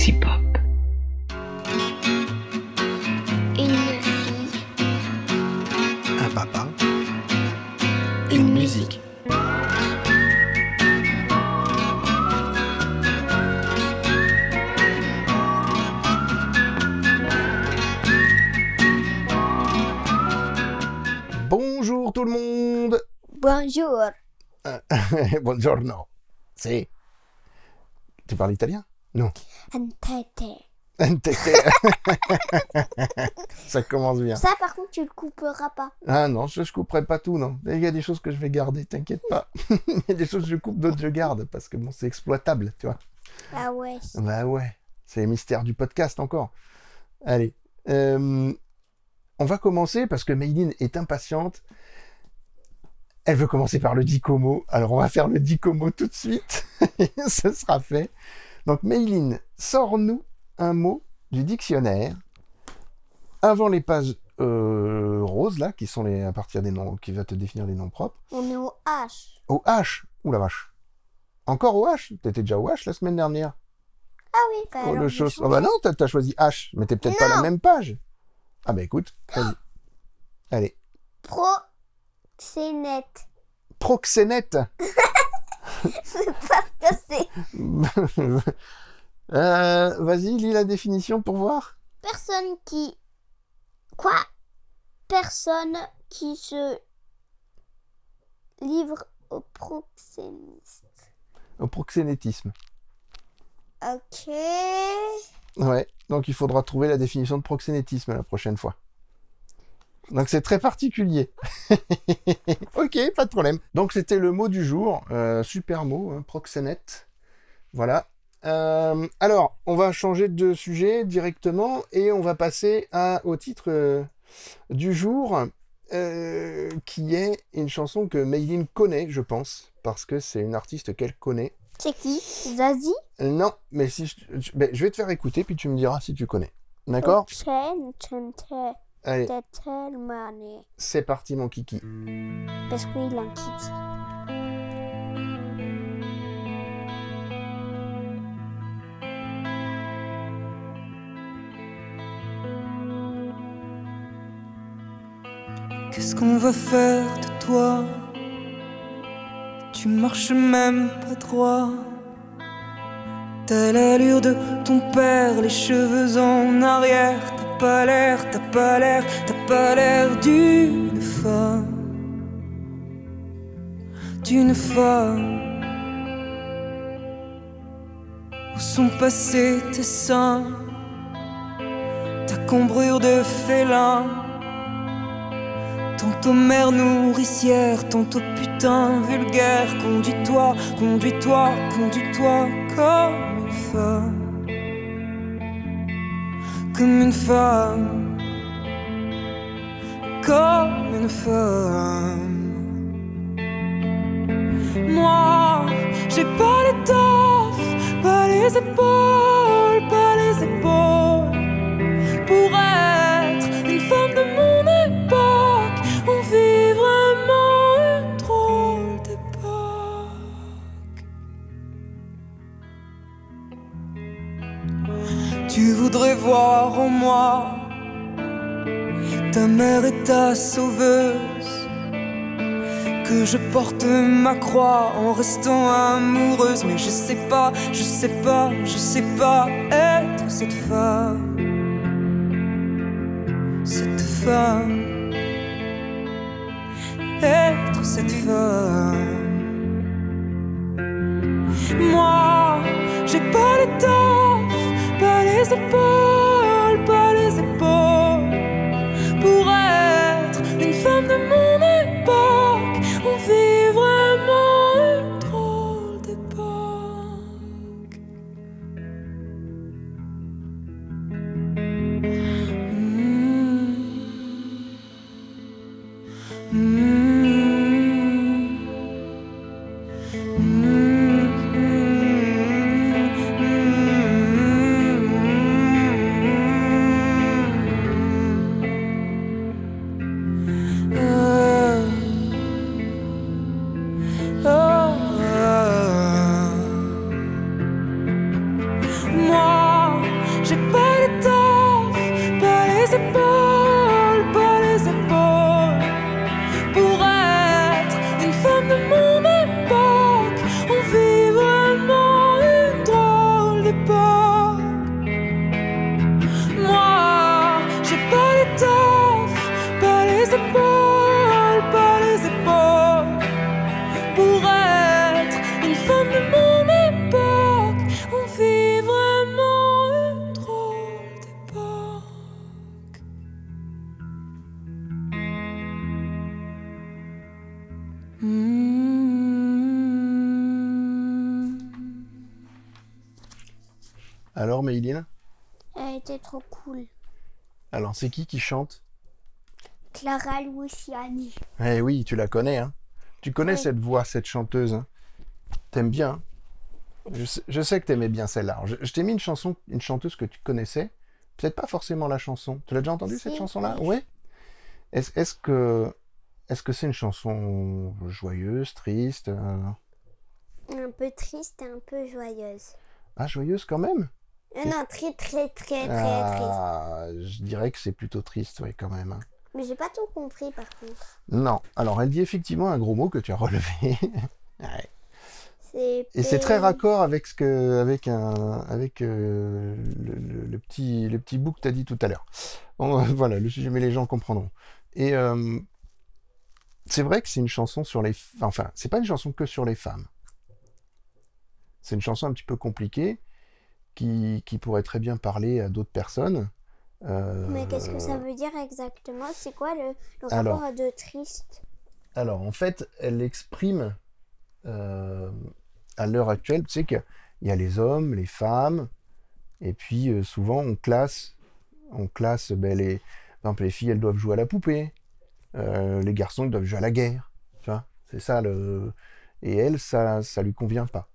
sexy pop. Une fille, Un papa. une musique. Bonjour tout le monde. Bonjour. Buongiorno. C'est. Tu parles italien? Non. Entete. Ça commence bien. Ça, par contre, tu le couperas pas. Ah non, je, je couperai pas tout, non. Il y a des choses que je vais garder, t'inquiète pas. Il y a des choses que je coupe, d'autres je garde, parce que bon, c'est exploitable, tu vois. Ah ouais. Bah ouais, c'est les mystères du podcast encore. Allez, euh, on va commencer parce que Mayline est impatiente. Elle veut commencer par le dicomo. Alors on va faire le dicomo tout de suite. Ce sera fait. Donc Mayline, sors-nous un mot du dictionnaire avant les pages euh, roses là, qui sont les à partir des noms, qui va te définir les noms propres. On est au H. Au H. Ouh la vache. Encore au H? T'étais déjà au H la semaine dernière. Ah oui, bah Oh, alors, le j'ai chose. changé. Oh bah non, t'as choisi H, mais t'es peut-être pas la même page. Ah bah écoute, vas-y. Allez. Proxénète. Proxénète. Que c'est Euh, Vas-y, lis la définition pour voir. personne qui... Quoi? Personne qui se livre au proxéniste. Au proxénétisme. Ok. Ouais, donc il faudra trouver la définition de proxénétisme la prochaine fois. Donc c'est très particulier. ok, pas de problème. Donc c'était le mot du jour, euh, super mot, hein, proxénète. Voilà. Euh, alors, on va changer de sujet directement et on va passer à, au titre euh, du jour, qui est une chanson que Mayline connaît, je pense, parce que c'est une artiste qu'elle connaît. C'est qui? Zazie? Non, mais si je, je- ben, je vais te faire écouter, puis tu me diras si tu connais. D'accord? Allez, c'est parti mon kiki. Parce qu'il a un kiki. Qu'est-ce qu'on va faire de toi? Tu marches même pas droit. T'as l'allure de ton père, les cheveux en arrière. T'as pas l'air, t'as pas l'air, t'as pas l'air d'une femme. D'une femme. Où sont passés tes seins? Ta cambrure de félin Tantôt mère nourricière, tantôt putain vulgaire. Conduis-toi, conduis-toi, conduis-toi comme une femme. Comme une femme. Comme une femme. Moi, j'ai pas l'étoffe, pas les épaules, ta mère et ta sauveuse. Que je porte ma croix en restant amoureuse. Mais je sais pas, je sais pas, je sais pas être cette femme cette femme, être cette femme. Moi, j'ai pas l'étoffe, pas les épaules, Alors, Maïline Elle était trop cool. Alors, c'est qui qui chante? Clara Luciani. Eh oui, tu la connais, hein Tu connais cette voix, cette chanteuse, hein T'aimes bien hein? Je, sais, je sais que t'aimais bien celle-là. Je, je t'ai mis une chanson, une chanteuse que tu connaissais. Peut-être pas forcément la chanson. Tu l'as déjà entendue, cette chanson-là? Oui. Ouais Est-ce que... Est-ce que c'est une chanson joyeuse, triste euh, Un peu triste et un peu joyeuse. Ah, joyeuse quand même? Non, très très très très triste. Ah, je dirais que c'est plutôt triste, oui, quand même. hein. Mais j'ai pas tout compris par contre. Non. Alors, elle dit effectivement un gros mot que tu as relevé. Ouais. Et c'est très raccord avec ce que, avec un, avec euh, le, le- le petit, le petit bout que tu as dit tout à l'heure. Bon, euh, voilà, le sujet, mais les gens comprendront. Et euh, c'est vrai que c'est une chanson sur les, enfin, c'est pas une chanson que sur les femmes. C'est une chanson un petit peu compliquée qui, qui pourrait très bien parler à d'autres personnes. Euh, Mais qu'est-ce que ça veut dire exactement? C'est quoi le, le Alors. rapport à de triste? Alors, en fait, elle exprime euh, à l'heure actuelle, tu sais qu'il y a les hommes, les femmes, et puis euh, souvent on classe, on classe, ben, les, par exemple, les filles, elles doivent jouer à la poupée, euh, les garçons, ils doivent jouer à la guerre, tu vois, c'est ça le... Et elle, ça, ça lui convient pas.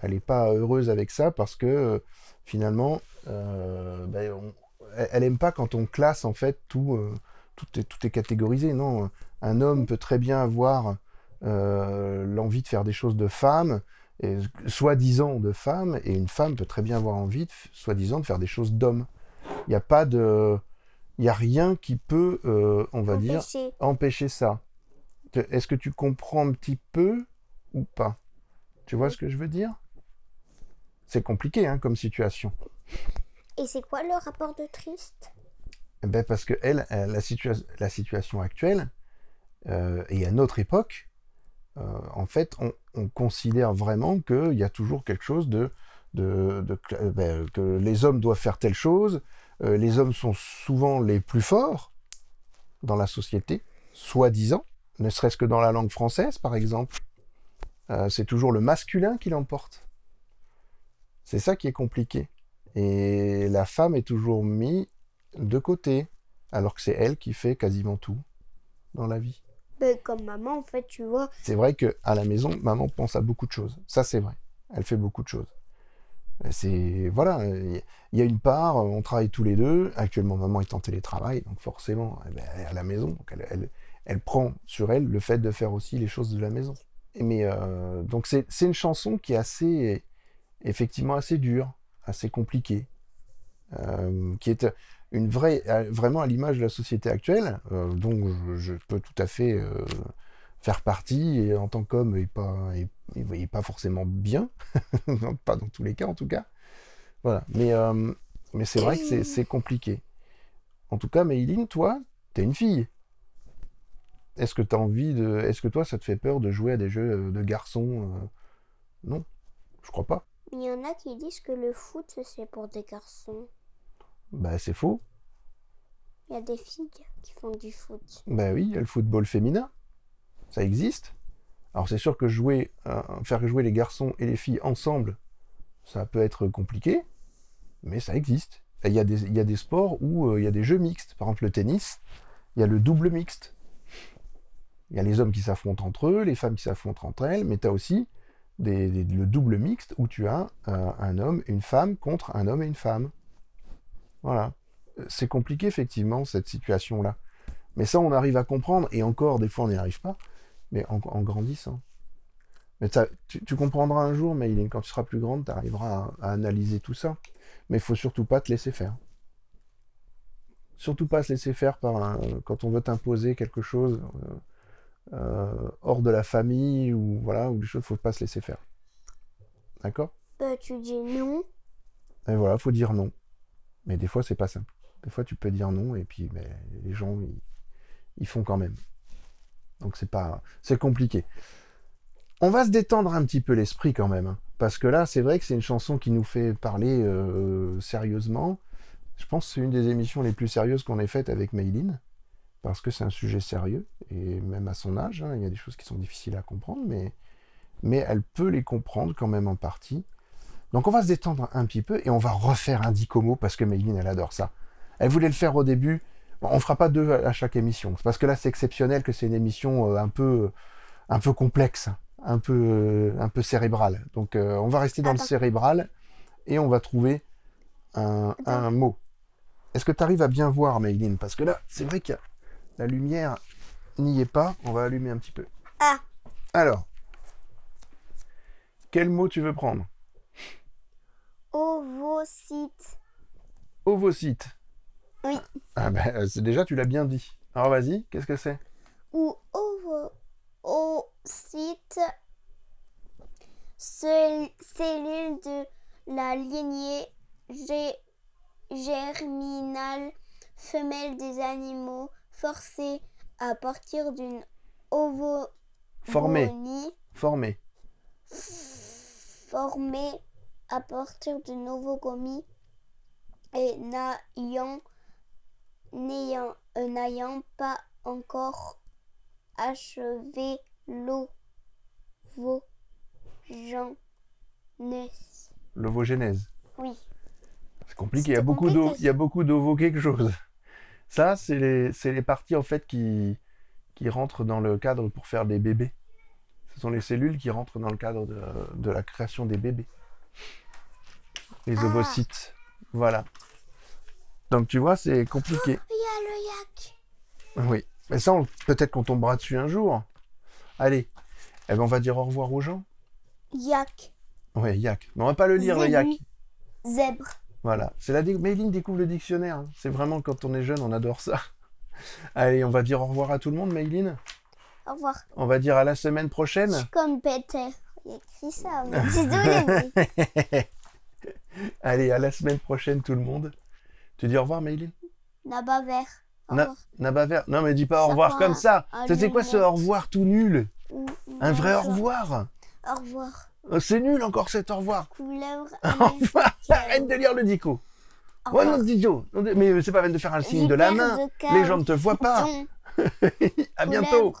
Elle n'est pas heureuse avec ça parce que euh, finalement, euh, ben, on- elle, elle aime pas quand on classe en fait tout, euh, tout, est, tout est catégorisé. Non, un homme peut très bien avoir euh, l'envie de faire des choses de femme, et soi-disant de femme, et une femme peut très bien avoir envie, soi-disant, de faire des choses d'homme. Il n'y a pas de, il a rien qui peut, on va dire, Empêcher. empêcher ça. Est-ce que tu comprends un petit peu ou pas? Tu vois ce que je veux dire? C'est compliqué hein, comme situation. Et c'est quoi le rapport de triste? Eh ben parce que elle, elle, la, situa- la situation actuelle euh, et à notre époque, euh, en fait, on, on considère vraiment qu'il y a toujours quelque chose de, de, de cla- euh, ben, que les hommes doivent faire telle chose. euh, les hommes sont souvent les plus forts dans la société, soi-disant, ne serait-ce que dans la langue française, par exemple. Euh, c'est toujours le masculin qui l'emporte. C'est ça qui est compliqué. Et la femme est toujours mise de côté, alors que c'est elle qui fait quasiment tout dans la vie. Ben, Comme maman, en fait, tu vois. C'est vrai que à la maison, maman pense à beaucoup de choses. Ça, c'est vrai. Elle fait beaucoup de choses. Et C'est voilà, il y a une part, on travaille tous les deux. Actuellement, maman est en télétravail, donc forcément, eh ben, elle est à la maison, donc elle, elle, elle prend sur elle le fait de faire aussi les choses de la maison. Mais euh, donc c'est une chanson qui est assez, effectivement, assez dure, assez compliquée, euh, qui est une vraie, vraiment à l'image de la société actuelle, euh, dont je, peux tout à fait euh, faire partie, et en tant qu'homme, et pas, et, pas forcément bien, pas dans tous les cas en tout cas. Voilà, mais, euh, mais c'est vrai que c'est- compliqué. En tout cas, Mayline, toi, t'es une fille. Est-ce que t'as envie de. Est-ce que toi, ça te fait peur de jouer à des jeux de garçons Non, je crois pas. Il y en a qui disent que le foot, c'est pour des garçons. Bah, c'est faux. Il y a des filles qui font du foot. Bah oui, il y a le football féminin. Ça existe. Alors c'est sûr que jouer, euh, faire jouer les garçons et les filles ensemble, ça peut être compliqué, mais ça existe. Il y, a des, y a des sports où euh, il y a des jeux mixtes. Par exemple le tennis, il y a le double mixte. Il y a les hommes qui s'affrontent entre eux, les femmes qui s'affrontent entre elles, mais tu as aussi le double mixte où tu as euh, un homme une femme contre un homme et une femme. Voilà. C'est compliqué effectivement cette situation-là. Mais ça, on arrive à comprendre, et encore, des fois, on n'y arrive pas, mais en, grandissant. Mais tu, tu comprendras un jour, Mayline, quand tu seras plus grande, tu arriveras à, analyser tout ça. Mais il faut surtout pas te laisser faire. Surtout pas se laisser faire par quand on veut t'imposer quelque chose euh, hors de la famille, ou voilà, ou des choses, faut pas se laisser faire. D'accord? Ben, tu dis non. Et voilà, faut dire non. Mais des fois, c'est pas simple. Des fois, tu peux dire non, et puis ben, les gens, ils, ils font quand même. Donc c'est pas, c'est compliqué. On va se détendre un petit peu l'esprit quand même, hein, parce que là, c'est vrai que c'est une chanson qui nous fait parler euh, sérieusement. Je pense que c'est une des émissions les plus sérieuses qu'on ait faites avec Mayline, parce que c'est un sujet sérieux, et même à son âge, hein, il y a des choses qui sont difficiles à comprendre, mais, mais elle peut les comprendre quand même en partie. Donc on va se détendre un petit peu et on va refaire un dicomo parce que Mayline, elle adore ça. Elle voulait le faire au début. Bon, on fera pas deux à chaque émission. Parce que là, c'est exceptionnel que c'est une émission euh, un peu, un peu complexe, un peu, un peu cérébrale. Donc euh, on va rester dans le cérébral et on va trouver un, un mot. Est-ce que tu arrives à bien voir, Mayline Parce que là, c'est vrai que la lumière n'y est pas. On va allumer un petit peu. Ah. Alors, quel mot tu veux prendre? Ovocyte. Ovocyte. Oui. Ah ben, c'est déjà, tu l'as bien dit. Alors vas-y, qu'est-ce que c'est? Ou ovocyte. Cellule de la lignée gé- germinale femelle des animaux forcés à partir d'une ovo Formé. Formé. formé à partir de novogomie et n'ayant n'ayant euh, n'ayant pas encore achevé l'ovogenèse. L'ovogénèse. Oui. C'est compliqué. Il y a beaucoup compliqué. il y a beaucoup d'ovo quelque chose. Ça, c'est les, c'est les parties en fait qui, qui rentrent dans le cadre pour faire des bébés. Ce sont les cellules qui rentrent dans le cadre de, de la création des bébés. Les Ah. ovocytes. Voilà. Donc tu vois, c'est compliqué. Il y a le yak. Oui. Mais ça, peut-être qu'on tombera dessus un jour. Allez. Eh ben, on va dire au revoir aux gens. Yak. Ouais, yak. Mais on va pas le lire, le yak. Zèbre. Voilà. C'est la Mayline découvre le dictionnaire. hein. C'est vraiment quand on est jeune, on adore ça. Allez, on va dire au revoir à tout le monde, Mayline. Au revoir. On va dire à la semaine prochaine. Je suis comme Peter. Il a écrit ça. Désolé. mais- Allez, à la semaine prochaine, tout le monde. Tu dis au revoir, Mayline Naba vert. Au Na- revoir. Nabaver. Non, mais dis pas au revoir comme ça. C'est quoi ce au revoir tout nul? Un vrai au revoir? Au revoir. Euh, C'est nul encore cet au revoir. Couleur. Au revoir. Arrête de lire le dico. Ouais, non, Didio. Mais c'est pas peine de faire un signe de la main. de. Les gens ne te voient pas. À bientôt.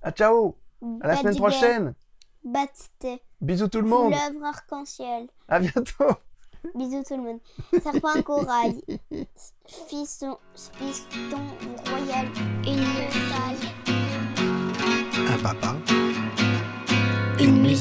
À ciao. À la semaine prochaine. Batte. Bisous tout le monde. Couleuvre arc-en-ciel. À bientôt. Bisous tout le monde. Serpent corail. Fiston, fiston royal. Une salle. Un papa.